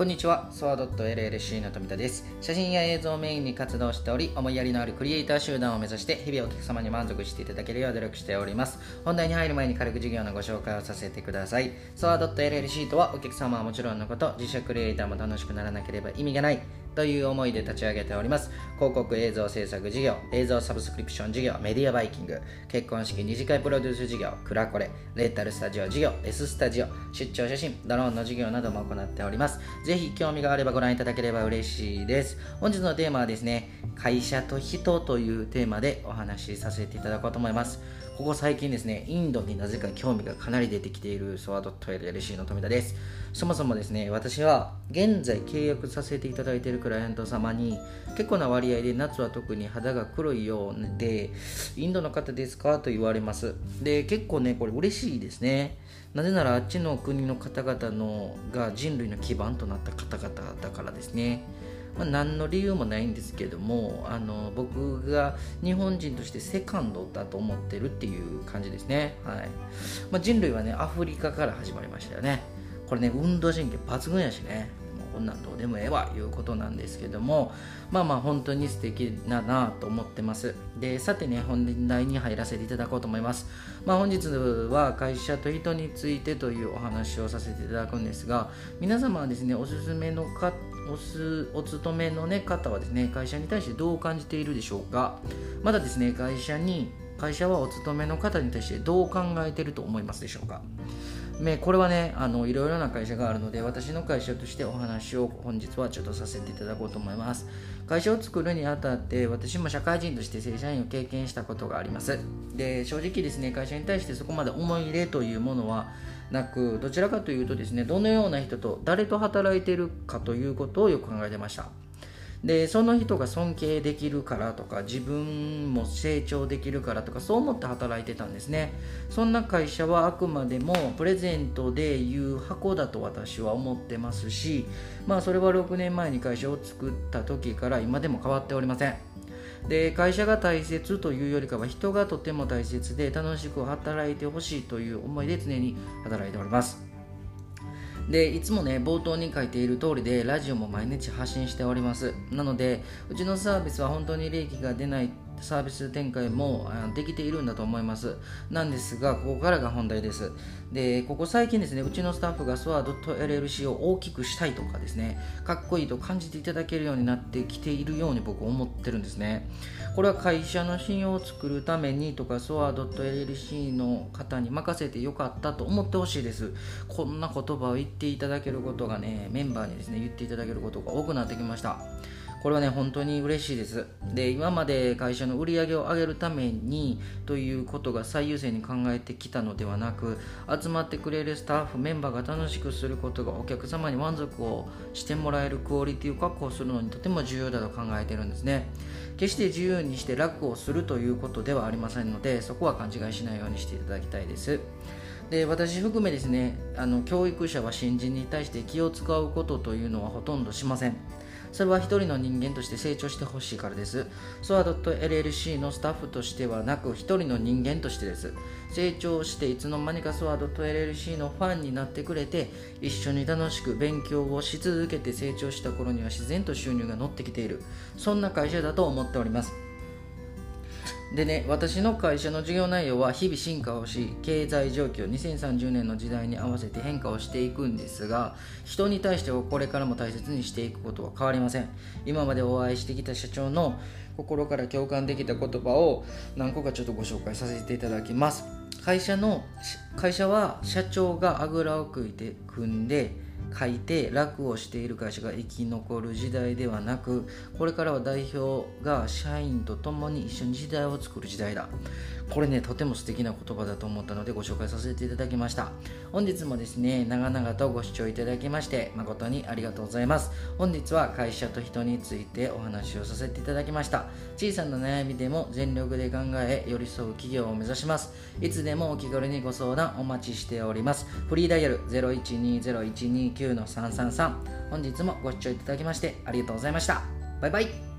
こんにちは、ソワ .llc の富田です。写真や映像をメインに活動しており、思いやりのあるクリエイター集団を目指して、日々お客様に満足していただけるよう努力しております。本題に入る前に軽く事業のご紹介をさせてください。ソワ .llc とは、お客様はもちろんのこと、自社クリエイターも楽しくならなければ意味がない。という思いで立ち上げております。広告映像制作事業映像サブスクリプション事業メディアバイキング結婚式二次会プロデュース事業クラコレレンタルスタジオ事業 S スタジオ出張写真ドローンの事業なども行っております。ぜひ興味があればご覧いただければ嬉しいです。本日のテーマはですね会社と人というテーマでお話しさせていただこうと思います。ここ最近ですね、インドになぜか興味がかなり出てきているソワード .lc の富田です。そもそもですね、私は現在契約させていただいているクライアント様に結構な割合で夏は特に肌が黒いようで、インドの方ですかと言われます。で、結構ね、これ嬉しいですね。なぜならあっちの国の方々のが人類の基盤となった方々だからですね。まあ、何の理由もないんですけどもあの僕が日本人としてセカンドだと思ってるっていう感じですね、はいまあ、人類はねアフリカから始まりましたよねこれね運動神経抜群やしねこんなんどうでもええわいうことなんですけどもまあまあ本当に素敵だなと思ってます。でさてね本題に入らせていただこうと思います。まあ本日は会社と人についてというお話をさせていただくんですが皆様はですねおすすめのかおすお勤めの、ね、方はですね会社に対してどう感じているでしょうか？まだですね会社に会社はお勤めの方に対してどう考えてると思いますでしょうか？これはねあのいろいろな会社があるので私の会社としてお話を本日はちょっとさせていただこうと思います。会社を作るにあたって私も社会人として正社員を経験したことがあります。で正直ですね会社に対してそこまで思い入れというものはなくどちらかというとですねどのような人と誰と働いているかということをよく考えてました。でその人が尊敬できるからとか自分も成長できるからとかそう思って働いてたんですね。そんな会社はあくまでもプレゼントでいう箱だと私は思ってますしまあそれは6年前に会社を作った時から今でも変わっておりません。で会社が大切というよりかは人がとても大切で楽しく働いてほしいという思いで常に働いております。でいつもね冒頭に書いている通りでラジオも毎日発信しております。なのでうちのサービスは本当に利益が出ないサービス展開もできているんだと思います。なんですがここからが本題です。でここ最近ですねうちのスタッフが SOA.LLC を大きくしたいとかですねかっこいいと感じていただけるようになってきているように僕思ってるんですね。これは会社の信用を作るためにとか SOA.LLC の方に任せてよかったと思ってほしいです。こんな言葉を言っていただけることがねメンバーにですね言っていただけることが多くなってきました。これはね本当に嬉しいです。で今まで会社の売り上げを上げるためにということが最優先に考えてきたのではなく集まってくれるスタッフメンバーが楽しくすることがお客様に満足をしてもらえるクオリティを確保するのにとても重要だと考えてるんですね。決して自由にして楽をするということではありませんのでそこは勘違いしないようにしていただきたいです。で私含めですねあの教育者は新人に対して気を使うことというのはほとんどしませんそれは一人の人間として成長してほしいからです。SOA.LLC のスタッフとしてはなく、一人の人間としてです。成長していつの間にか SOA.LLC のファンになってくれて、一緒に楽しく勉強をし続けて成長した頃には自然と収入が乗ってきている。そんな会社だと思っております。でね、私の会社の事業内容は日々進化をし、経済状況、2030年の時代に合わせて変化をしていくんですが、人に対してはこれからも大切にしていくことは変わりません。今までお会いしてきた社長の心から共感できた言葉を何個かちょっとご紹介させていただきます。会社の、会社は社長があぐらをくいて組んで、書いて楽をしている会社が生き残る時代ではなくこれからは代表が社員と共に一緒に時代を作る時代だ。これねとても素敵な言葉だと思ったのでご紹介させていただきました。本日もですね長々とご視聴いただきまして誠にありがとうございます。本日は会社と人についてお話をさせていただきました。小さな悩みでも全力で考え寄り添う企業を目指します。いつでもお気軽にご相談お待ちしております。フリーダイヤル012012 9の333本日もご視聴いただきましてありがとうございました。バイバイ。